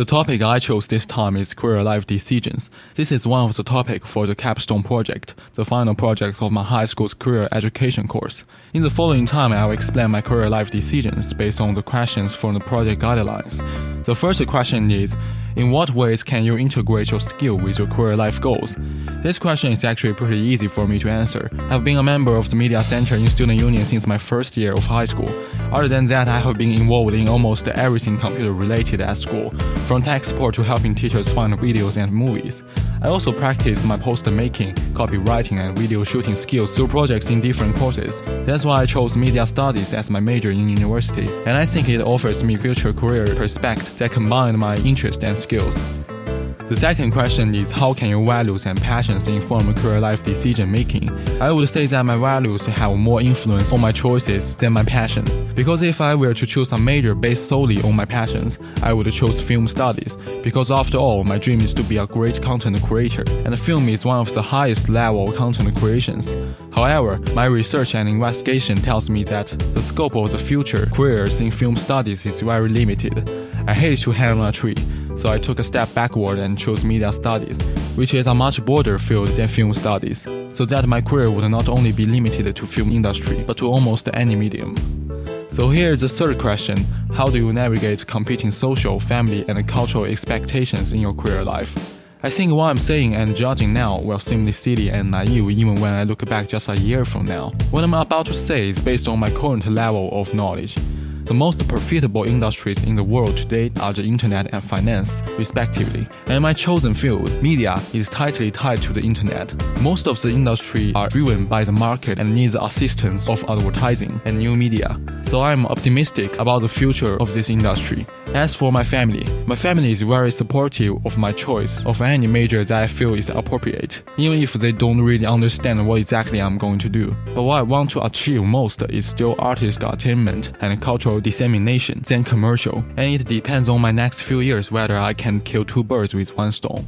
The topic I chose this time is career life decisions. This is one of the topic for the capstone project, the final project of my high school's career education course. In the following time, I will explain my career life decisions based on the questions from the project guidelines. The first question is, in what ways can you integrate your skill with your career life goals? This question is actually pretty easy for me to answer. I've been a member of the Media Center in Student Union since my first year of high school. Other than that, I have been involved in almost everything computer related at school, from tech support to helping teachers find videos and movies. I also practiced my poster making, copywriting, and video shooting skills through projects in different courses. That's why I chose media studies as my major in university, and I think it offers me future career perspective that combine my interests and skills. The second question is how can your values and passions inform career life decision making? I would say that my values have more influence on my choices than my passions. Because if I were to choose a major based solely on my passions, I would choose film studies. Because after all, my dream is to be a great content creator, and film is one of the highest level content creations. However, my research and investigation tells me that the scope of the future careers in film studies is very limited. I hate to hang on a tree so I took a step backward and chose media studies, which is a much broader field than film studies, so that my career would not only be limited to film industry, but to almost any medium. So here is the third question How do you navigate competing social, family, and cultural expectations in your career life? I think what I'm saying and judging now will seem silly and naive even when I look back just a year from now. What I'm about to say is based on my current level of knowledge. The most profitable industries in the world today are the internet and finance, respectively. And my chosen field, media, is tightly tied to the internet. Most of the industry are driven by the market and needs assistance of advertising and new media. So I'm optimistic about the future of this industry. As for my family, my family is very supportive of my choice of any major that I feel is appropriate, even if they don't really understand what exactly I'm going to do. But what I want to achieve most is still artist attainment and cultural dissemination than commercial, and it depends on my next few years whether I can kill two birds with one stone.